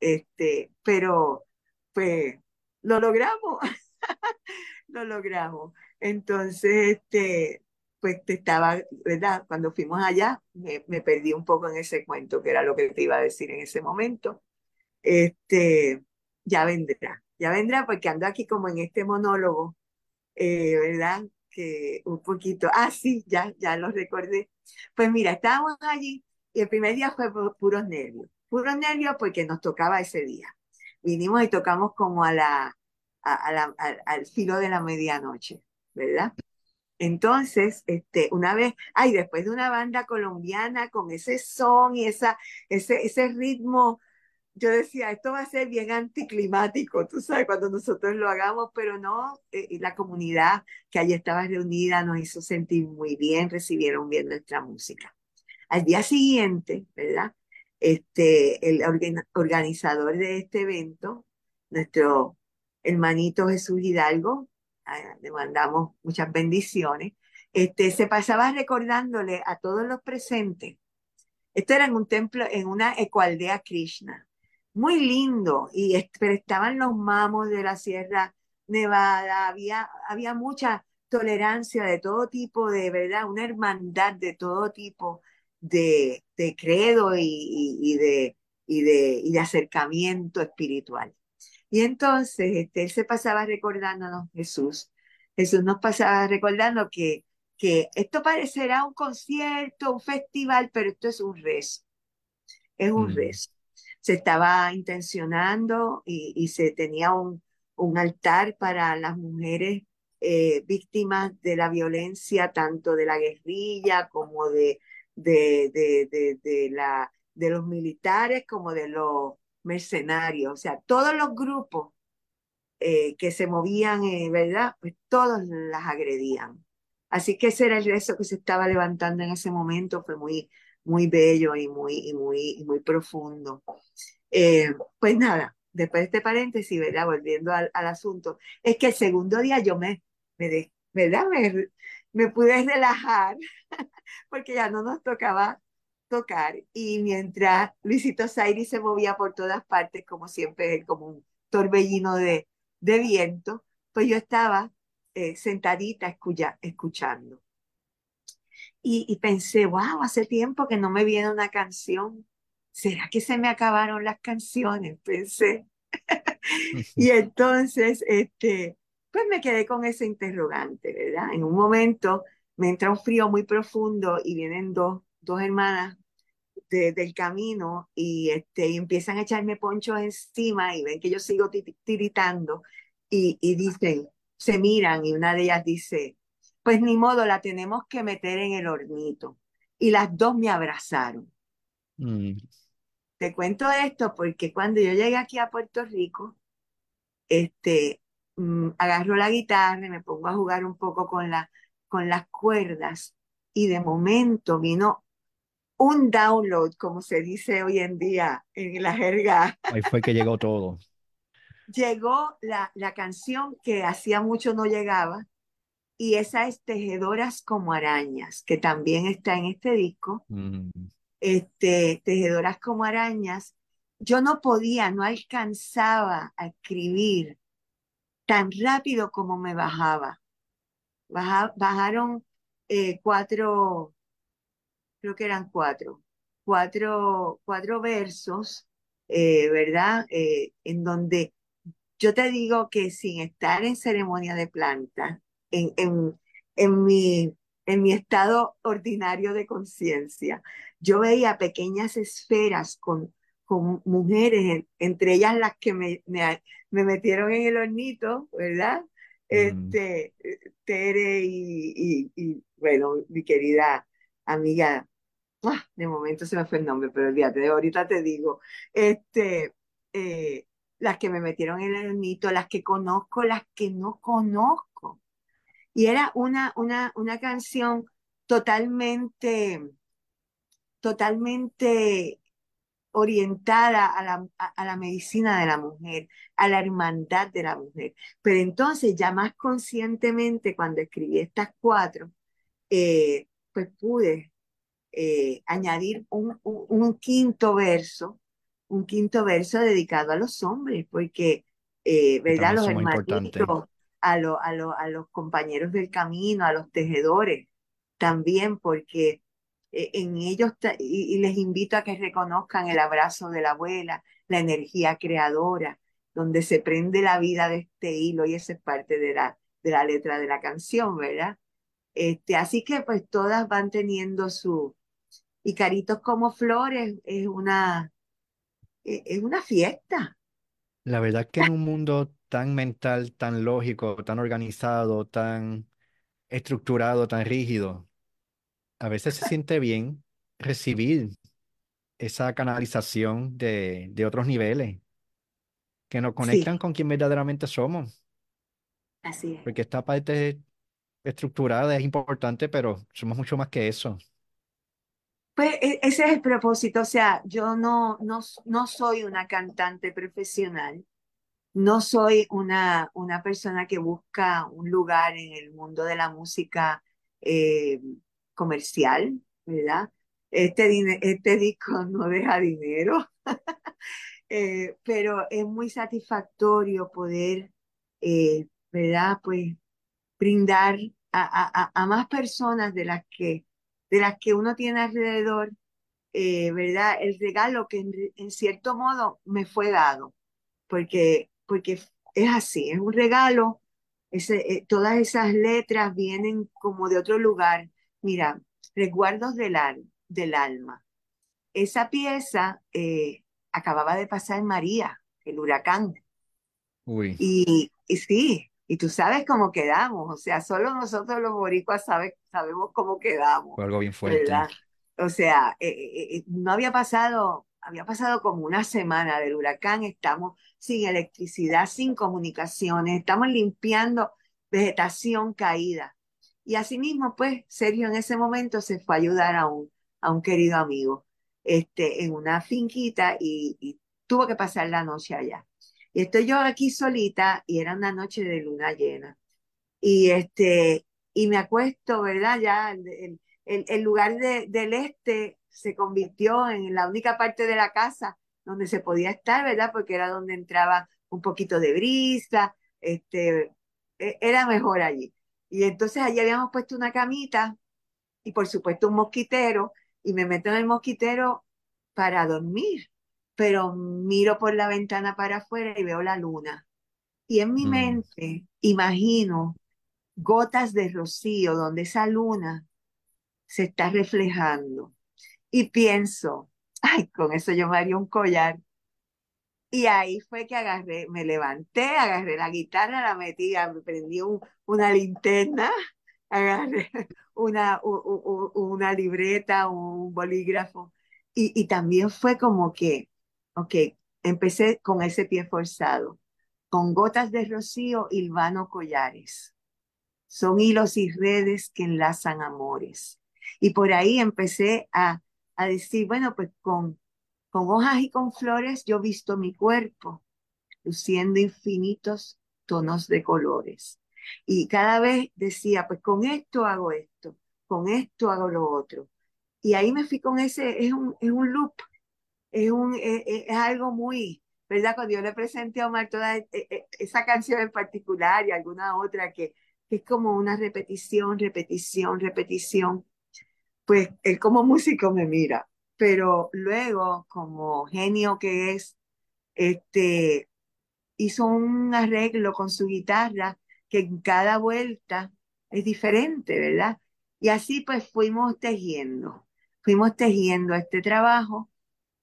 Este, pero pues lo logramos, lo logramos. Entonces, este, pues te estaba, ¿verdad? Cuando fuimos allá, me, me, perdí un poco en ese cuento, que era lo que te iba a decir en ese momento. Este, ya vendrá, ya vendrá porque ando aquí como en este monólogo, eh, ¿verdad? Que un poquito, ah, sí, ya, ya lo recordé. Pues mira, estábamos allí y el primer día fue puros nervios, puros nervios porque nos tocaba ese día. Vinimos y tocamos como a la, a, la, al filo de la medianoche, ¿verdad? Entonces, este, una vez, ay, después de una banda colombiana con ese son y esa, ese, ese ritmo, yo decía, esto va a ser bien anticlimático, tú sabes, cuando nosotros lo hagamos, pero no, eh, la comunidad que allí estaba reunida nos hizo sentir muy bien, recibieron bien nuestra música. Al día siguiente, ¿verdad? Este, el organizador de este evento, nuestro hermanito Jesús Hidalgo, le mandamos muchas bendiciones, este, se pasaba recordándole a todos los presentes. Esto era en un templo, en una ecualdea Krishna. Muy lindo, y estaban los mamos de la Sierra Nevada, había, había mucha tolerancia de todo tipo, de verdad, una hermandad de todo tipo de, de credo y, y, de, y, de, y de acercamiento espiritual. Y entonces este, él se pasaba recordándonos, Jesús, Jesús nos pasaba recordando que, que esto parecerá un concierto, un festival, pero esto es un rezo, es un mm. rezo. Se estaba intencionando y, se tenía un, un, altar para las mujeres eh, víctimas de la violencia, tanto de la guerrilla como de, de, de, de, la, de los militares, como de los mercenarios, o sea, todos los grupos eh, que se movían, eh, ¿verdad? Pues todos las agredían. Así que ese era el rezo que se estaba levantando en ese momento, fue muy, muy bello y muy, y muy, muy profundo. Eh, pues nada, después de este paréntesis, ¿verdad? Volviendo al, asunto, es que el segundo día yo me, me ¿verdad? Me, me pude relajar porque ya no nos tocaba tocar y mientras Luisito Zairi se movía por todas partes, como siempre, como un torbellino de, de viento, pues yo estaba eh, sentadita escuchando. Y, y, pensé, wow, hace tiempo que no me viene una canción. ¿Será que se me acabaron las canciones? Pensé. y entonces, este, pues me quedé con ese interrogante, ¿verdad? En un momento me entra un frío muy profundo y vienen dos, dos hermanas del camino y, este, y empiezan a echarme ponchos encima y ven que yo sigo tiritando y, y dicen, se miran y una de ellas dice, pues ni modo, la tenemos que meter en el hornito. Y las dos me abrazaron. Mm. Te cuento esto porque cuando yo llegué aquí a Puerto Rico, este, mm, agarro la guitarra y me pongo a jugar un poco con, la, con las cuerdas y de momento vino un download, como se dice hoy en día en la jerga. Ahí fue que llegó todo. llegó la, la canción que hacía mucho no llegaba, y esa es Tejedoras como arañas, que también está en este disco. Mm. Este, Tejedoras como arañas. Yo no podía, no alcanzaba a escribir tan rápido como me bajaba. bajaron eh, cuatro, creo que eran cuatro, cuatro, cuatro versos, eh, ¿verdad? Eh, en donde yo te digo que sin estar en ceremonia de planta, en, en, en, mi, en mi estado ordinario de conciencia, yo veía pequeñas esferas con, con mujeres, entre ellas las que me, me, metieron en el hornito, ¿verdad? Mm. Este, Tere y, y, bueno, mi querida amiga Ah, de momento se me fue el nombre, pero olvídate, ahorita te digo, este, eh, las que me metieron en el mito, las que conozco, las que no conozco. Y era una, una, una canción totalmente, totalmente orientada a la, a, la, medicina de la mujer, a la hermandad de la mujer. Pero entonces, ya más conscientemente, cuando escribí estas cuatro, eh, pues pude eh, añadir un, un, quinto verso, un quinto verso dedicado a los hombres, porque, eh, ¿verdad? Los hermanitos, a, a, a los compañeros del camino, a los tejedores, también porque en ellos, y, y, les invito a que reconozcan el abrazo de la abuela, la energía creadora, donde se prende la vida de este hilo y esa es parte de la, de la letra de la canción, ¿verdad? Este, así que pues todas van teniendo su... Y Caritos como Flores es una, e, es una fiesta. La verdad que en un mundo tan mental, tan lógico, tan organizado, tan estructurado, tan rígido, a veces se siente bien recibir esa canalización de, de otros niveles que nos Sí, conectan con quien verdaderamente somos, así es. porque esta parte estructurada es importante, pero somos mucho más que eso. Pues e- ese es el propósito, o sea, yo no, no, no soy una cantante profesional, no soy una, una persona que busca un lugar en el mundo de la música eh, comercial, ¿verdad? Este, este disco no deja dinero, eh, pero es muy satisfactorio poder, eh, ¿verdad? Pues brindar a, más personas de las que, de las que uno tiene alrededor, eh, ¿verdad? El regalo que en, cierto modo me fue dado, porque, porque es así, es un regalo. Eh, todas esas letras vienen como de otro lugar. Mira, resguardos del, al- del alma. Esa pieza eh, acababa de pasar en María, el huracán. Uy, Y, y sí, y tú sabes cómo quedamos, o sea, solo nosotros los boricuas sabe- sabemos cómo quedamos, fue algo bien fuerte. ¿verdad? O sea, eh, eh, eh, no había pasado, había pasado como una semana del huracán, estamos sin electricidad, sin comunicaciones, estamos limpiando vegetación caída. Y asimismo, pues, Sergio en ese momento se fue a ayudar a un, a un querido amigo este, en una finquita y, tuvo que pasar la noche allá. Y estoy yo aquí solita y era una noche de luna llena. Y este, y me acuesto, ¿verdad? Ya el, el- lugar de- del este se convirtió en la única parte de la casa donde se podía estar, ¿verdad? Porque era donde entraba un poquito de brisa, este, e- era mejor allí. Y entonces allí habíamos puesto una camita y por supuesto un mosquitero y me meto en el mosquitero para dormir, pero miro por la ventana para afuera y veo la luna. Y en mi Mm, mente imagino gotas de rocío donde esa luna se está reflejando. Y pienso, ay, con eso yo me haría un collar. Y ahí fue que agarré, me levanté, agarré la guitarra, la metí, me prendí un- una linterna, agarré una, u- u- una libreta, un bolígrafo. Y, y también fue como que, ok, empecé con ese pie forzado, con gotas de rocío, hilvano collares. Son hilos y redes que enlazan amores. Y por ahí empecé a, a decir, bueno, pues con, con hojas y con flores yo visto mi cuerpo, luciendo infinitos tonos de colores. Y cada vez decía, pues con esto hago esto, con esto hago lo otro. Y ahí me fui con ese, es un, es un loop, es, un, es, algo muy, ¿verdad? Cuando yo le presenté a Omar toda e- e- esa canción en particular y alguna otra que, que es como una repetición, repetición, repetición, pues él como músico me mira, pero luego como genio que es, este, hizo un arreglo con su guitarra que en cada vuelta es diferente, ¿verdad? Y así pues fuimos tejiendo, fuimos tejiendo este trabajo,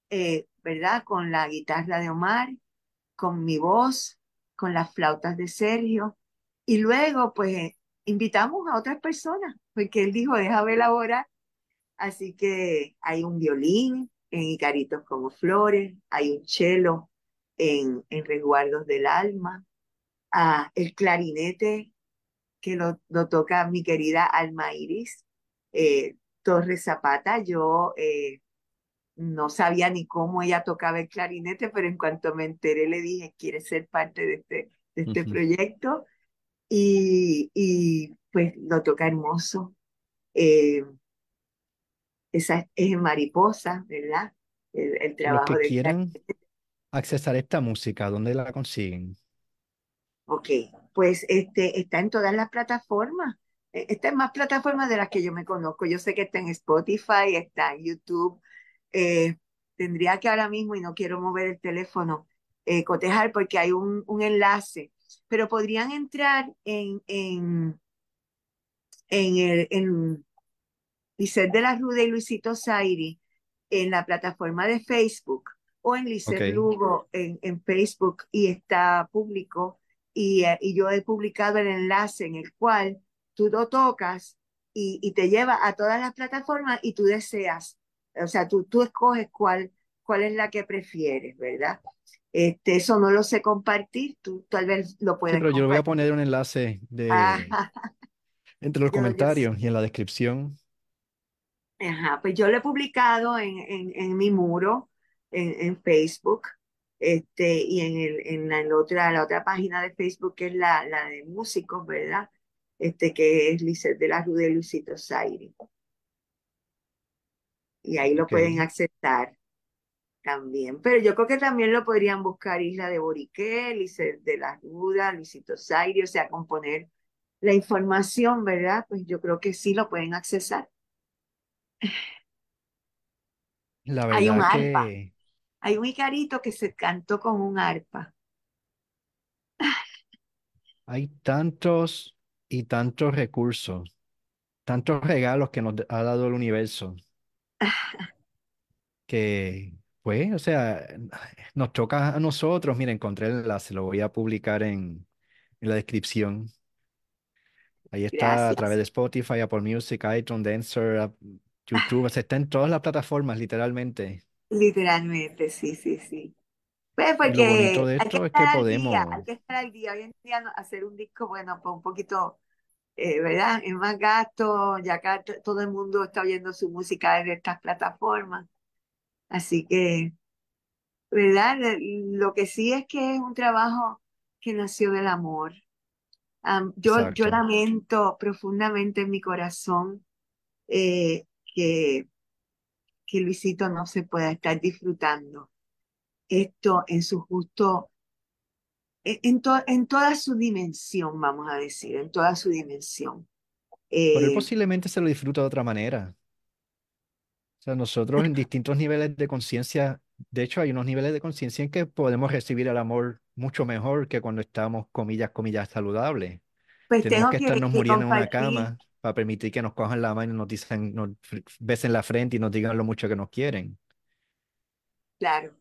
eh, ¿verdad? Con la guitarra de Omar, con mi voz, con las flautas de Sergio, y luego pues eh, invitamos a otras personas, porque él dijo, déjame elaborar, así que hay un violín en Icaritos como Flores, hay un cello en, en Resguardos del Alma, ah, el clarinete que lo, lo toca mi querida Alma Iris eh, Torres Zapata. Yo eh, no sabía ni cómo ella tocaba el clarinete, pero en cuanto me enteré le dije, ¿quieres ser parte de este, de este proyecto? Y, y pues lo toca hermoso. Eh, esa es en mariposa, ¿verdad? El, el Los trabajo que quieran clarinete. accesar esta música, ¿dónde la consiguen? Ok, pues este, está en todas las plataformas. eh, esta es más plataformas de las que yo me conozco. Yo sé que está en Spotify, está en YouTube. Eh, tendría que ahora mismo, y no quiero mover el teléfono, eh, cotejar porque hay un, un, enlace, pero podrían entrar en, en, en, el, en de la Ruda y Luisito Zairi en la plataforma de Facebook o en Lisset Lugo en, en, Facebook y está público y, y yo he publicado el enlace en el cual tú lo tocas y, y, te lleva a todas las plataformas y tú deseas, o sea, tú, tú escoges cuál, cuál es la que prefieres, ¿verdad? Este, eso no lo sé compartir, tú tal vez lo puedes sí, pero yo voy a poner un enlace de, entre los yo, comentarios y en la descripción. Ajá, pues yo lo he publicado en, en, en mi muro, en, en, Facebook, este, y en, el, en la, otra, la otra página de Facebook, que es la, la de músicos, ¿verdad? este que es Lizeth de la Ruda y Luisito Zairi. Y ahí lo okay. pueden aceptar también. Pero yo creo que también lo podrían buscar Isla de Boriqué, Lizeth de la Ruda, Luisito Zairi, o sea, componer la información, ¿verdad? Pues yo creo que sí lo pueden accesar. La verdad Hay un que... arpa. Hay un Icarito que se cantó con un arpa. Hay tantos y tantos recursos, tantos regalos que nos ha dado el universo, que, pues, o sea, nos toca a nosotros. Mira, encontré el enlace, lo voy a publicar en, en la descripción. Ahí está a través de Spotify, Apple Music, iTunes, Dancer, YouTube, o sea, está en todas las plataformas, literalmente. Literalmente, sí, sí, sí. Pues lo porque bonito de hay que esto es que día, hay podemos, que estar al día. Hoy en día hacer un disco, bueno, pues un poquito, eh, ¿verdad? Es más gasto, ya acá todo el mundo está oyendo su música desde estas plataformas. Así que, ¿verdad? Lo que sí es que es un trabajo que nació del amor. Am, yo, lamento profundamente en mi corazón eh, que, que Luisito no se pueda estar disfrutando esto en su justo, en, en, to- en toda su dimensión, vamos a decir, en toda su dimensión. Pero él Eh, posiblemente se lo disfruta de otra manera. O sea, nosotros en distintos niveles de conciencia, de hecho, hay unos niveles de conciencia en que podemos recibir el amor mucho mejor que cuando estamos, comillas, comillas, saludables. pues Tenemos tengo que que, estarnos que muriendo en una cama para permitir que nos cojan la mano y nos dicen, nos fr- besen la frente y nos digan lo mucho que nos quieren. claro,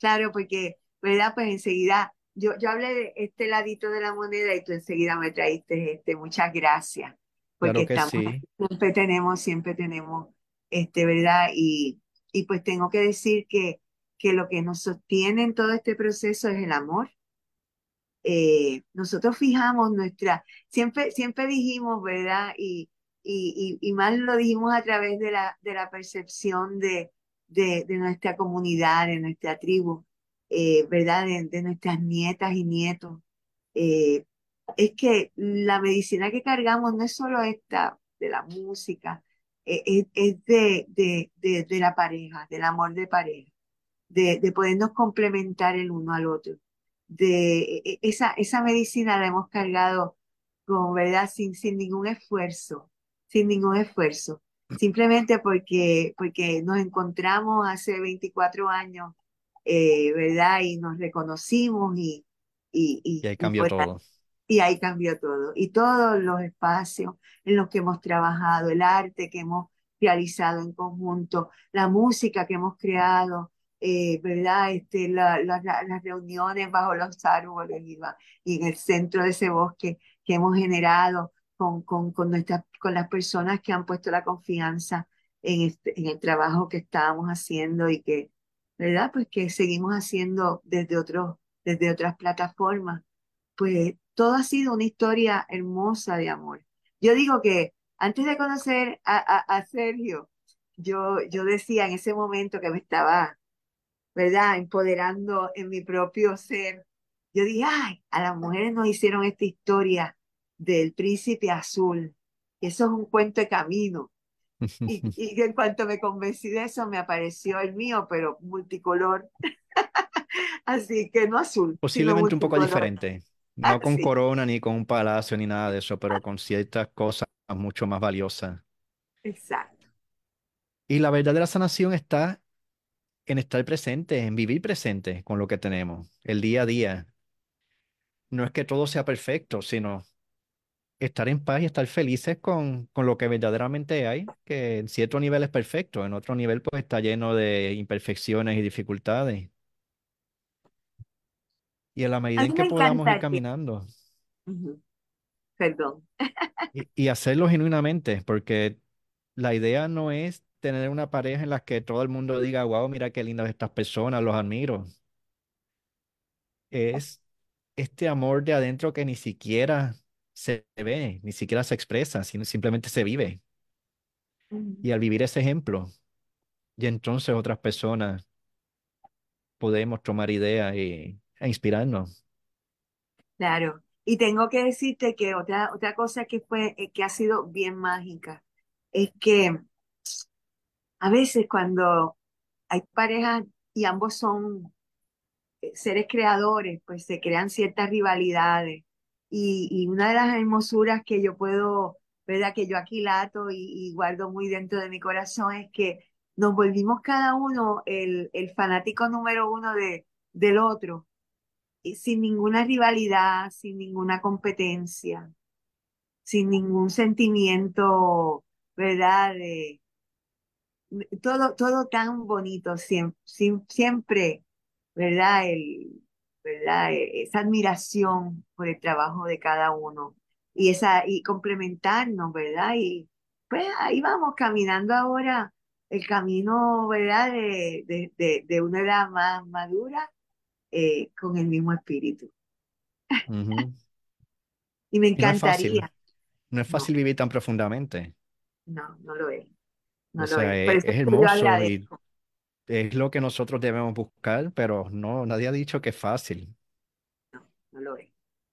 claro, porque, ¿verdad? Pues enseguida, yo, yo hablé de este ladito de la moneda y tú enseguida me traíste este, muchas gracias, porque Claro que estamos, sí. siempre tenemos, siempre tenemos, este, ¿verdad? Y, y pues tengo que decir que, que lo que nos sostiene en todo este proceso es el amor. Eh, nosotros fijamos nuestra, siempre, siempre dijimos, ¿verdad? Y, y, y, y más lo dijimos a través de la, de la percepción de, de, nuestra comunidad, de nuestra tribu, eh, ¿verdad? De, de nuestras nietas y nietos. Eh, es que la medicina que cargamos no es solo esta de la música, es, de, de, de la pareja, del amor de pareja, de, de podernos complementar el uno al otro de e- e- esa, esa medicina la hemos cargado con verdad sin, sin ningún esfuerzo, sin ningún esfuerzo, simplemente porque, porque nos encontramos hace 24 años, eh, ¿verdad? Y nos reconocimos y, y, Y y, ahí cambió todo. y ahí cambió todo. Y todos los espacios en los que hemos trabajado, el arte que hemos realizado en conjunto, la música que hemos creado, eh, ¿verdad? Este, la- la- la- las reuniones bajo los árboles y, y en el centro de ese bosque que hemos generado con, con, con, nuestras, con las personas que han puesto la confianza en, este, en el trabajo que estábamos haciendo y que, ¿verdad? Pues que seguimos haciendo desde otros, desde otras plataformas pues todo ha sido una historia hermosa de amor. Yo digo que antes de conocer a, a, a Sergio, yo, yo decía en ese momento que me estaba, ¿verdad?, empoderando en mi propio ser. Yo dije, ay, a las mujeres nos hicieron esta historia del príncipe azul. Eso es un cuento de camino. Y, y en cuanto me convencí de eso, me apareció el mío, pero multicolor. Así que no azul, Posiblemente un poco diferente. No con Sí, corona, ni con un palacio, ni nada de eso, pero con ciertas cosas mucho más valiosas. exacto. Y la verdadera sanación está en estar presente, en vivir presente con lo que tenemos, el día a día. No es que todo sea perfecto, sino estar en paz y estar felices con, con lo que verdaderamente hay, que en cierto nivel es perfecto, en otro nivel pues está lleno de imperfecciones y dificultades. Y en la A medida en que podamos ir caminando Perdón. y, y hacerlo genuinamente, porque la idea no es tener una pareja en la que todo el mundo diga, wow, mira qué lindas estas personas, los admiro. Es este amor de adentro que ni siquiera se ve, ni siquiera se expresa, sino simplemente se vive. Y al vivir ese ejemplo, y entonces otras personas podemos tomar ideas y, e inspirarnos. Claro. Y tengo que decirte que otra, otra cosa que fue, eh, que ha sido bien mágica, es que a veces cuando hay parejas y ambos son eh, seres creadores, pues se crean ciertas rivalidades. Y, una de las hermosuras que yo puedo, ¿verdad? Que yo aquilato y, y guardo muy dentro de mi corazón es que nos volvimos cada uno el, fanático número uno de, del otro, y sin ninguna rivalidad, sin ninguna competencia, sin ningún sentimiento, ¿verdad? De, todo, todo tan bonito, siempre, siempre, ¿verdad? El, ¿verdad? E- Esa admiración por el trabajo de cada uno y esa, y complementarnos, ¿verdad? Y pues ahí vamos caminando ahora el camino, ¿verdad? De, de, de, de una edad más madura eh, con el mismo espíritu. Y me Y no es fácil, encantaría, no es no, fácil vivir tan profundamente. no, no lo es, O lo sea, es. Por e- es, hermoso y es lo que nosotros debemos buscar, pero no, nadie ha dicho que es fácil. No, no lo es.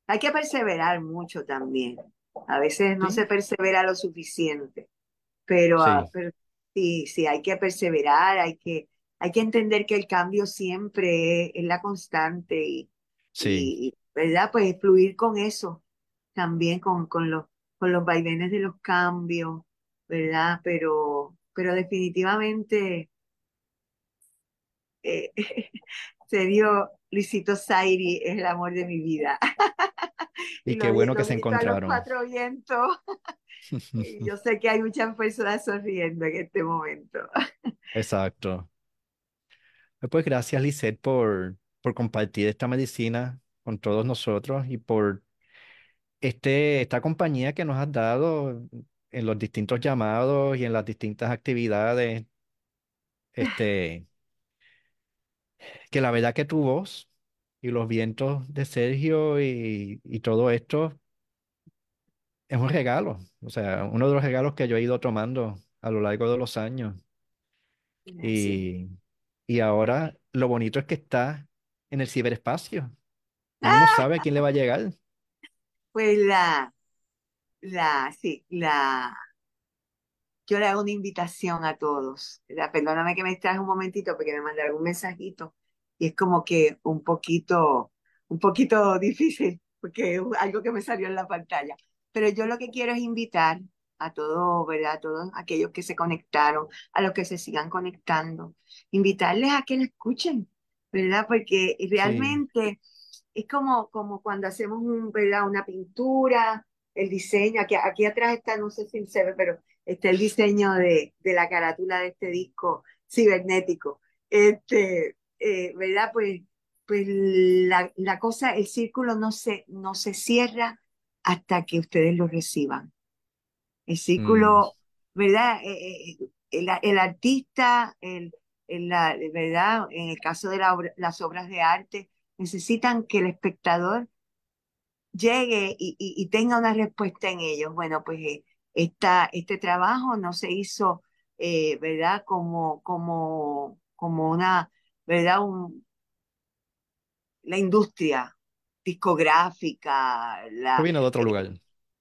Hay que perseverar mucho también. A veces no Sí, se persevera lo suficiente, pero, ah, sí, pero sí, sí, hay que perseverar, hay que, hay que entender que el cambio siempre es, es la constante y, sí. y, ¿verdad? Pues fluir con eso también, con, con los, con los vaivenes de los cambios, ¿verdad? Pero, pero definitivamente eh, serio, Luisito Zairi es el amor de mi vida. Y Y qué bueno que se encontraron. cuatro vientos. Y yo sé que hay muchas personas sonriendo en este momento. Exacto. Pues gracias, Lisette, por, por compartir esta medicina con todos nosotros y por este, esta compañía que nos has dado en los distintos llamados y en las distintas actividades. Este, que la verdad que tu voz y los vientos de Sergio y, y todo esto es un regalo. O sea, uno de los regalos que yo he ido tomando a lo largo de los años. Y, y ahora lo bonito es que está en el ciberespacio. Uno no Ah, sabe a quién le va a llegar. pues la, la, sí, la, yo le hago una invitación a todos. ¿verdad? Perdóname que me extraje un momentito porque me mandaron un mensajito y es como que un poquito, un poquito difícil porque es algo que me salió en la pantalla. Pero yo lo que quiero es invitar a todos, ¿verdad? A todos aquellos que se conectaron, a los que se sigan conectando, invitarles a que lo escuchen, ¿verdad? Porque Sí, realmente es como, como cuando hacemos un, ¿verdad? una pintura, el diseño, aquí, aquí atrás está, no sé si se ve, pero está el diseño de, de la carátula de este disco cibernético. Este, eh, ¿verdad? Pues, pues la, la cosa, el círculo no se, no se cierra hasta que ustedes lo reciban. El mm, círculo, ¿verdad? Eh, eh, el, el artista, el, el- la, ¿verdad? En el caso de la obra- las obras de arte, necesitan que el espectador llegue y, y- y tenga una respuesta en ellos. Bueno, pues eh, esta, este trabajo no se hizo, eh, ¿verdad? Como, como, como una, ¿verdad? Un, la industria discográfica, la, viene de otro lugar.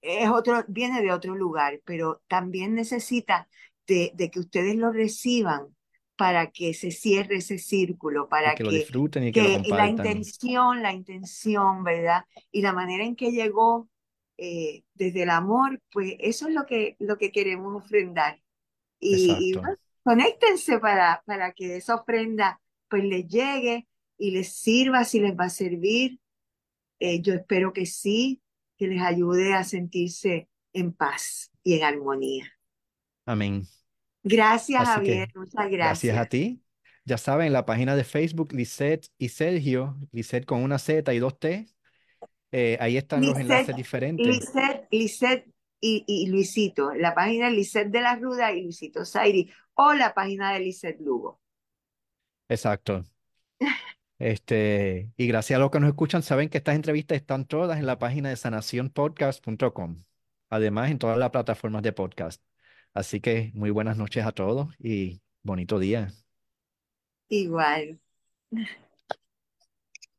es otro, viene de otro lugar, pero también necesita de, de que ustedes lo reciban para que se cierre ese círculo, Y para que lo que, disfruten y que lo que la compartan. intención, la intención, ¿verdad? Y la manera en que llegó eh, desde el amor, pues eso es lo que, lo que queremos ofrendar. Y, y, bueno, conéctense para, para que esa ofrenda pues les llegue y les sirva si les va a servir. Eh, yo espero que sí, que les ayude a sentirse en paz y en armonía. Amén. Gracias, Así Javier, que muchas gracias a gracias. ti. Ya saben, la página de Facebook, Lisette y Sergio, Lisette con una Z y dos T, eh, ahí están los enlaces diferentes. Lisette, Lisette y, y Luisito, la página de Lisette de la Ruda y Luisito Zairi, o la página de Lisette Lugo. Exacto. Este, y gracias a los que nos escuchan, saben que estas entrevistas están todas en la página de sanacionpodcast.com. Además, en todas las plataformas de podcast. Así que muy buenas noches a todos y bonito día. Igual.